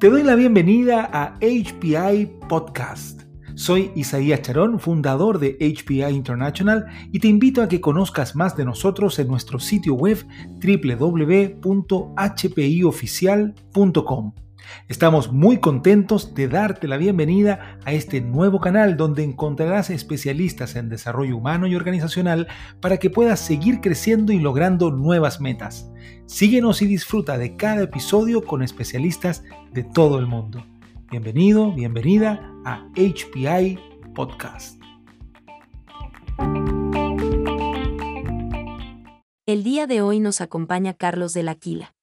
Te doy la bienvenida a HPI Podcast. Soy Isaías Charón, fundador de HPI International, y te invito a que conozcas más de nosotros en nuestro sitio web www.hpioficial.com. Estamos muy contentos de darte la bienvenida a este nuevo canal donde encontrarás especialistas en desarrollo humano y organizacional para que puedas seguir creciendo y logrando nuevas metas. Síguenos y disfruta de cada episodio con especialistas de todo el mundo. Bienvenido, bienvenida a HPI Podcast. El día de hoy nos acompaña Carlos de la Quila.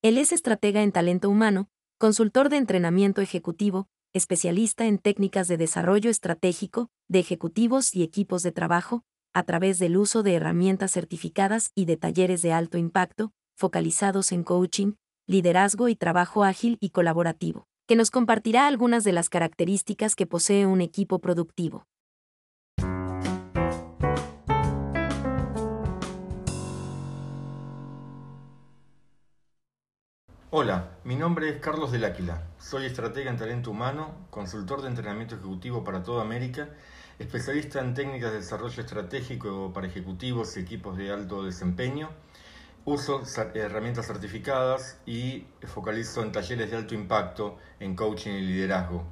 Él es estratega en talento humano, consultor de entrenamiento ejecutivo, especialista en técnicas de desarrollo estratégico, de ejecutivos y equipos de trabajo, a través del uso de herramientas certificadas y de talleres de alto impacto, focalizados en coaching, liderazgo y trabajo ágil y colaborativo, que nos compartirá algunas de las características que posee un equipo productivo. Hola, mi nombre es Carlos del Áquila. Soy estratega en talento humano, consultor de entrenamiento ejecutivo para toda América, especialista en técnicas de desarrollo estratégico para ejecutivos y equipos de alto desempeño. Uso herramientas certificadas y focalizo en talleres de alto impacto en coaching y liderazgo.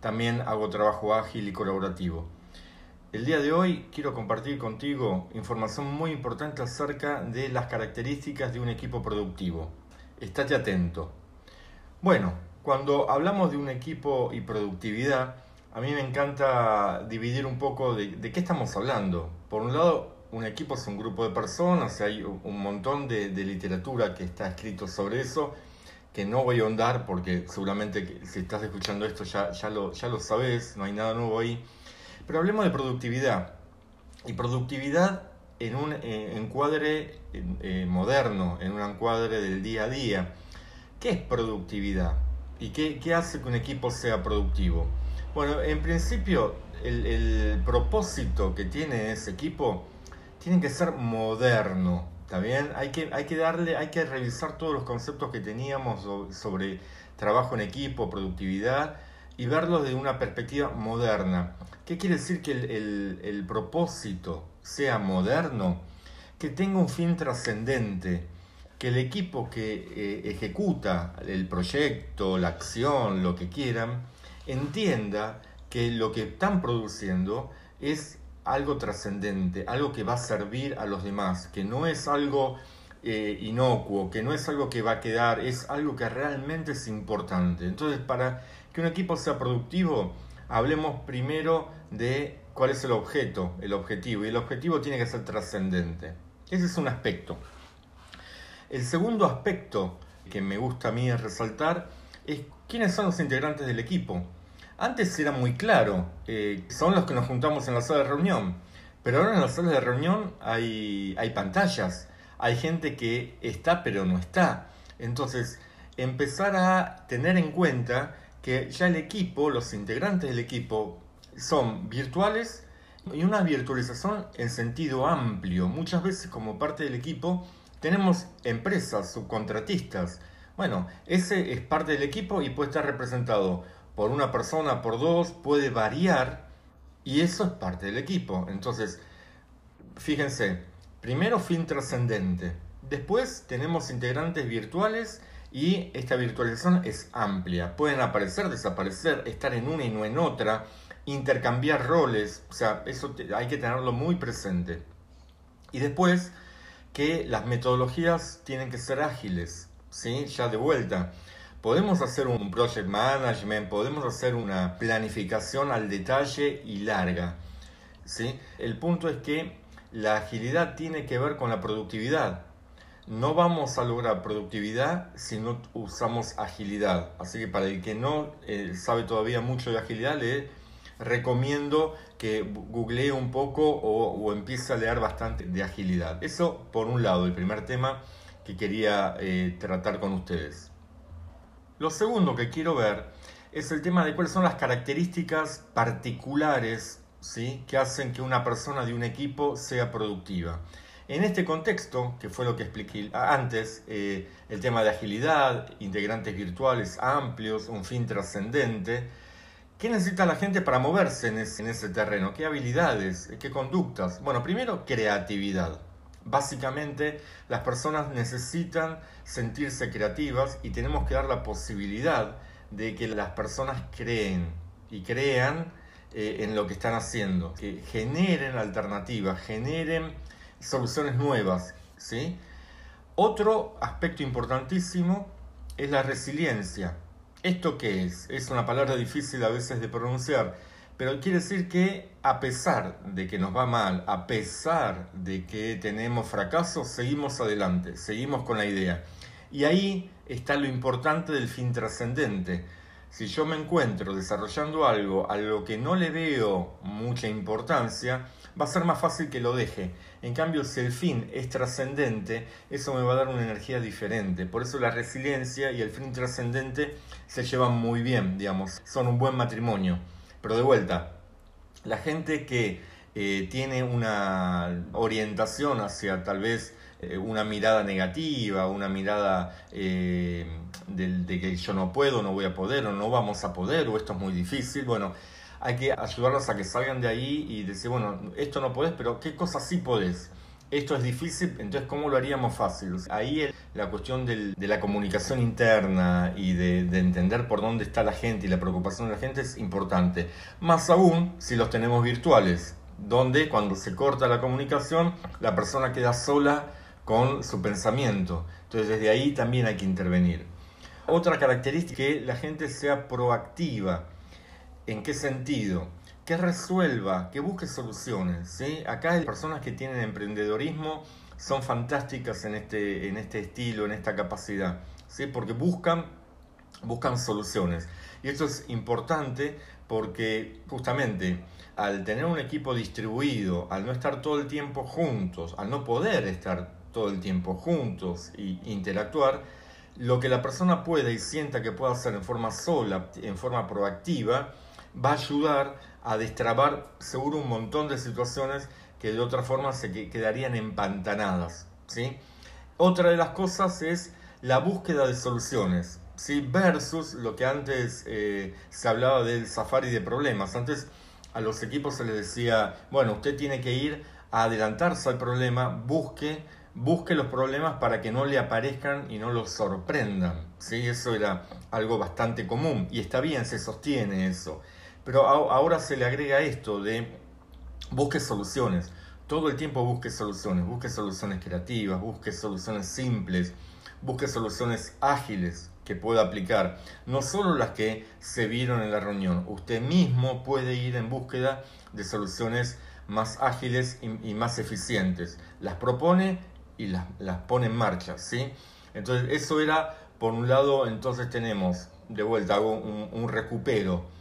También hago trabajo ágil y colaborativo. El día de hoy quiero compartir contigo información muy importante acerca de las características de un equipo productivo estate atento. Bueno, cuando hablamos de un equipo y productividad, a mí me encanta dividir un poco de, qué estamos hablando. Por un lado, un equipo es un grupo de personas, hay un montón de, literatura que está escrito sobre eso, que no voy a ahondar porque seguramente si estás escuchando esto ya, ya, lo, ya lo sabes, no hay nada nuevo ahí. Pero hablemos de productividad. Y productividad en un eh, encuadre eh, moderno, en un encuadre del día a día. ¿Qué es productividad? ¿Y qué, hace que un equipo sea productivo? Bueno, en principio el, propósito que tiene ese equipo tiene que ser moderno, ¿está bien? Hay que, hay que darle, hay que revisar todos los conceptos que teníamos sobre trabajo en equipo, productividad, y verlos desde una perspectiva moderna. ¿Qué quiere decir que el propósito sea moderno, que tenga un fin trascendente, que el equipo que eh, ejecuta el proyecto, la acción, lo que quieran, entienda que lo que están produciendo es algo trascendente, algo que va a servir a los demás, que no es algo eh, inocuo, que no es algo que va a quedar, es algo que realmente es importante. Entonces, para que un equipo sea productivo, hablemos primero de cuál es el objeto, el objetivo, y el objetivo tiene que ser trascendente. Ese es un aspecto. El segundo aspecto que me gusta a mí resaltar es quiénes son los integrantes del equipo. Antes era muy claro, eh, son los que nos juntamos en la sala de reunión, pero ahora en las salas de reunión hay, hay pantallas, hay gente que está pero no está. Entonces, empezar a tener en cuenta que ya el equipo, los integrantes del equipo, son virtuales y una virtualización en sentido amplio. Muchas veces como parte del equipo tenemos empresas, subcontratistas. Bueno, ese es parte del equipo y puede estar representado por una persona, por dos, puede variar y eso es parte del equipo. Entonces, fíjense, primero fin trascendente, después tenemos integrantes virtuales y esta virtualización es amplia. Pueden aparecer, desaparecer, estar en una y no en otra intercambiar roles, o sea, eso hay que tenerlo muy presente. Y después que las metodologías tienen que ser ágiles, ¿sí? Ya de vuelta. Podemos hacer un project management, podemos hacer una planificación al detalle y larga, ¿sí? El punto es que la agilidad tiene que ver con la productividad. No vamos a lograr productividad si no usamos agilidad. Así que para el que no eh, sabe todavía mucho de agilidad, le recomiendo que googlee un poco o, empiece a leer bastante de agilidad. Eso por un lado, el primer tema que quería eh, tratar con ustedes. Lo segundo que quiero ver es el tema de cuáles son las características particulares ¿sí? que hacen que una persona de un equipo sea productiva. En este contexto, que fue lo que expliqué antes, eh, el tema de agilidad, integrantes virtuales amplios, un fin trascendente, ¿qué necesita la gente para moverse en ese, en ese terreno? ¿Qué habilidades? ¿Qué conductas? Bueno, primero, creatividad. Básicamente, las personas necesitan sentirse creativas y tenemos que dar la posibilidad de que las personas creen y crean eh, en lo que están haciendo, que generen alternativas, generen soluciones nuevas. ¿sí? Otro aspecto importantísimo es la resiliencia. ¿Esto qué es? Es una palabra difícil a veces de pronunciar, pero quiere decir que a pesar de que nos va mal, a pesar de que tenemos fracasos, seguimos adelante, seguimos con la idea. Y ahí está lo importante del fin trascendente. Si yo me encuentro desarrollando algo a lo que no le veo mucha importancia, va a ser más fácil que lo deje. En cambio, si el fin es trascendente, eso me va a dar una energía diferente. Por eso la resiliencia y el fin trascendente se llevan muy bien, digamos, son un buen matrimonio. Pero de vuelta, la gente que eh, tiene una orientación hacia tal vez eh, una mirada negativa, una mirada eh, de, de, que yo no puedo, no voy a poder, o no vamos a poder, o esto es muy difícil, bueno, hay que ayudarlos a que salgan de ahí y decir, bueno, esto no podés, pero ¿qué cosas sí podés? Esto es difícil, entonces ¿cómo lo haríamos fácil? Ahí la cuestión del, de la comunicación interna y de, de, entender por dónde está la gente y la preocupación de la gente es importante. Más aún si los tenemos virtuales, donde cuando se corta la comunicación, la persona queda sola con su pensamiento. Entonces desde ahí también hay que intervenir. Otra característica es que la gente sea proactiva ¿En qué sentido? Que resuelva, que busque soluciones. ¿sí? Acá hay personas que tienen emprendedorismo, son fantásticas en este, en este estilo, en esta capacidad, ¿sí? porque buscan, buscan soluciones. Y esto es importante porque justamente al tener un equipo distribuido, al no estar todo el tiempo juntos, al no poder estar todo el tiempo juntos e interactuar, lo que la persona puede y sienta que puede hacer en forma sola, en forma proactiva, va a ayudar a destrabar seguro un montón de situaciones que de otra forma se quedarían empantanadas. ¿sí? Otra de las cosas es la búsqueda de soluciones, ¿sí? versus lo que antes eh, se hablaba del safari de problemas. Antes a los equipos se les decía, bueno, usted tiene que ir a adelantarse al problema, busque, busque los problemas para que no le aparezcan y no los sorprendan. ¿sí? Eso era algo bastante común y está bien, se sostiene eso. Pero ahora se le agrega esto de busque soluciones. Todo el tiempo busque soluciones, busque soluciones creativas, busque soluciones simples, busque soluciones ágiles que pueda aplicar. No solo las que se vieron en la reunión, usted mismo puede ir en búsqueda de soluciones más ágiles y, más eficientes. Las propone y las, pone en marcha, ¿sí? Entonces, eso era, por un lado, entonces tenemos, de vuelta, hago un recupero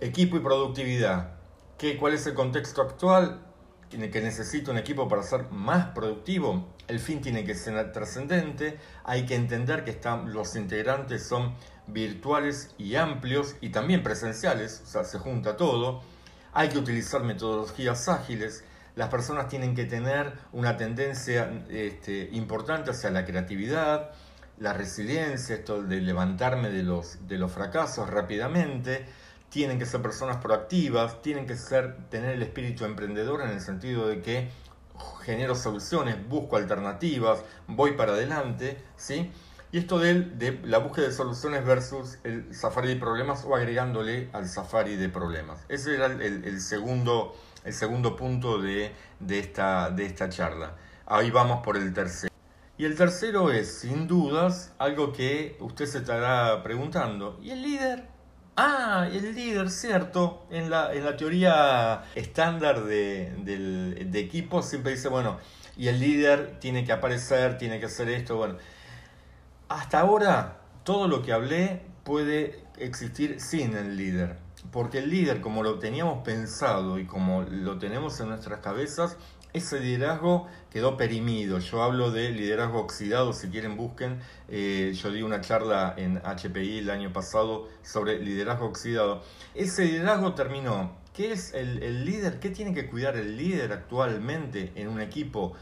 Equipo y productividad. ¿Qué, ¿Cuál es el contexto actual? en el que necesito un equipo para ser más productivo, el fin tiene que ser trascendente, hay que entender que están, los integrantes son virtuales y amplios y también presenciales, o sea, se junta todo, hay que utilizar metodologías ágiles, las personas tienen que tener una tendencia este, importante hacia la creatividad, la resiliencia, esto de levantarme de los, de los fracasos rápidamente, tienen que ser personas proactivas, tienen que ser, tener el espíritu emprendedor en el sentido de que genero soluciones, busco alternativas, voy para adelante, ¿sí? Y esto de, de la búsqueda de soluciones versus el safari de problemas o agregándole al safari de problemas. Ese era el, segundo, el segundo punto de, de, esta, de esta charla. Ahí vamos por el tercero. Y el tercero es, sin dudas, algo que usted se estará preguntando. ¿Y el líder? Ah, el líder, cierto. En la, en la teoría estándar de, de equipo siempre dice, bueno, y el líder tiene que aparecer, tiene que hacer esto. Bueno, hasta ahora todo lo que hablé puede existir sin el líder. Porque el líder, como lo teníamos pensado y como lo tenemos en nuestras cabezas, ese liderazgo quedó perimido. Yo hablo de liderazgo oxidado, si quieren busquen. Eh, yo di una charla en HPI el año pasado sobre liderazgo oxidado. Ese liderazgo terminó. ¿Qué es el, el líder? ¿Qué tiene que cuidar el líder actualmente en un equipo?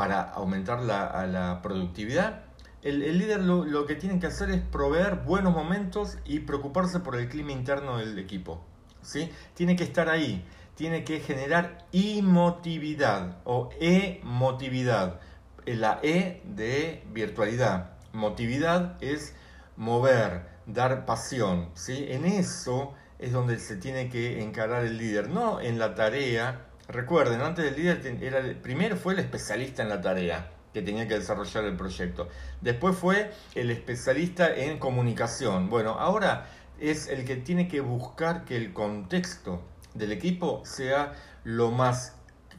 para aumentar la, productividad, el, líder lo, que tiene que hacer es proveer buenos momentos y preocuparse por el clima interno del equipo. ¿sí? Tiene que estar ahí, tiene que generar emotividad o emotividad. La E de virtualidad. Motividad es mover, dar pasión. ¿sí? En eso es donde se tiene que encarar el líder, no en la tarea. Recuerden, antes del líder era primero fue el especialista en la tarea que tenía que desarrollar el proyecto. Después fue el especialista en comunicación. Bueno, ahora es el que tiene que buscar que el contexto del equipo sea lo más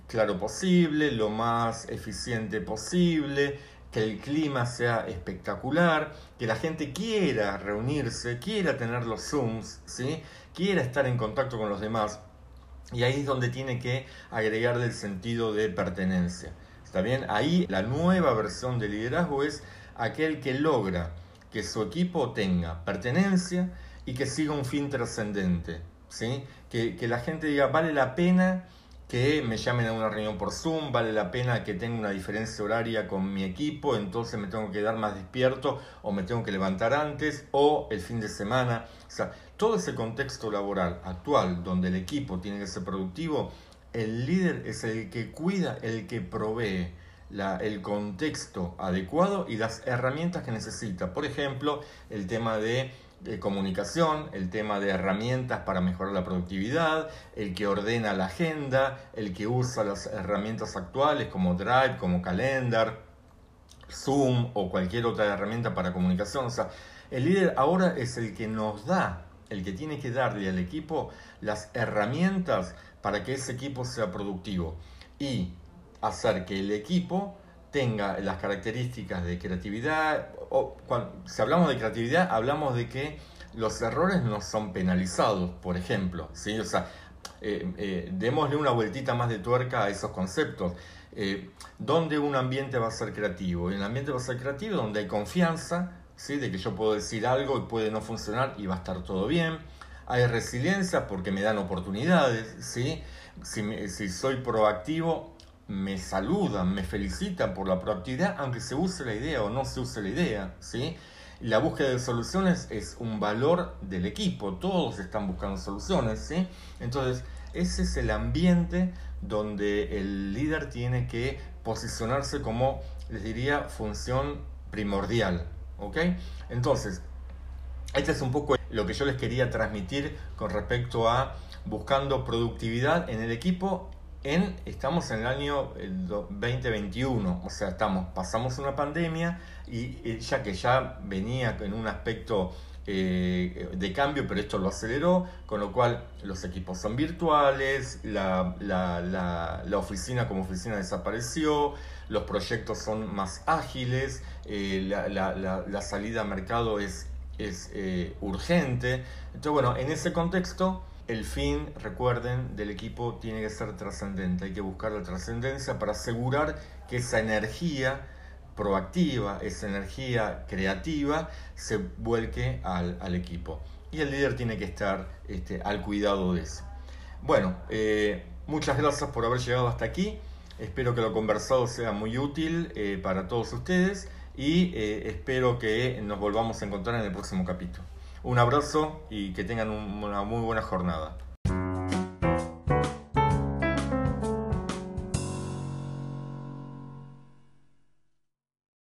claro posible, lo más eficiente posible, que el clima sea espectacular, que la gente quiera reunirse, quiera tener los Zooms, ¿sí? quiera estar en contacto con los demás. Y ahí es donde tiene que agregarle el sentido de pertenencia. ¿Está bien? Ahí la nueva versión de liderazgo es aquel que logra que su equipo tenga pertenencia y que siga un fin trascendente. ¿sí? Que, la gente diga, vale la pena que me llamen a una reunión por Zoom, vale la pena que tenga una diferencia horaria con mi equipo, entonces me tengo que quedar más despierto o me tengo que levantar antes o el fin de semana. O sea, todo ese contexto laboral actual donde el equipo tiene que ser productivo, el líder es el que cuida, el que provee la, el contexto adecuado y las herramientas que necesita. Por ejemplo, el tema de de comunicación, el tema de herramientas para mejorar la productividad, el que ordena la agenda, el que usa las herramientas actuales como Drive, como Calendar, Zoom o cualquier otra herramienta para comunicación. O sea, el líder ahora es el que nos da, el que tiene que darle al equipo las herramientas para que ese equipo sea productivo y hacer que el equipo tenga las características de creatividad, o cuando, si hablamos de creatividad, hablamos de que los errores no son penalizados, por ejemplo, ¿sí? O sea, eh, eh, démosle una vueltita más de tuerca a esos conceptos. Eh, ¿Dónde un ambiente va a ser creativo? El ambiente va a ser creativo donde hay confianza, ¿sí? De que yo puedo decir algo y puede no funcionar y va a estar todo bien. Hay resiliencia porque me dan oportunidades, ¿sí? Si, si soy proactivo, me saludan, me felicitan por la proactividad, aunque se use la idea o no se use la idea, ¿sí? La búsqueda de soluciones es un valor del equipo, todos están buscando soluciones, ¿sí? Entonces, ese es el ambiente donde el líder tiene que posicionarse como, les diría, función primordial, ¿ok? Entonces, este es un poco lo que yo les quería transmitir con respecto a buscando productividad en el equipo estamos en el año 2021, o sea, estamos, pasamos una pandemia y ya que ya venía en un aspecto eh, de cambio, pero esto lo aceleró, con lo cual los equipos son virtuales, la, oficina como oficina desapareció, los proyectos son más ágiles, eh, la, salida a mercado es, es eh, urgente. Entonces, bueno, en ese contexto el fin, recuerden, del equipo tiene que ser trascendente. Hay que buscar la trascendencia para asegurar que esa energía proactiva, esa energía creativa, se vuelque al, equipo. Y el líder tiene que estar este, al cuidado de eso. Bueno, eh, muchas gracias por haber llegado hasta aquí. Espero que lo conversado sea muy útil eh, para todos ustedes y eh, espero que nos volvamos a encontrar en el próximo capítulo. Un abrazo y que tengan una muy buena jornada.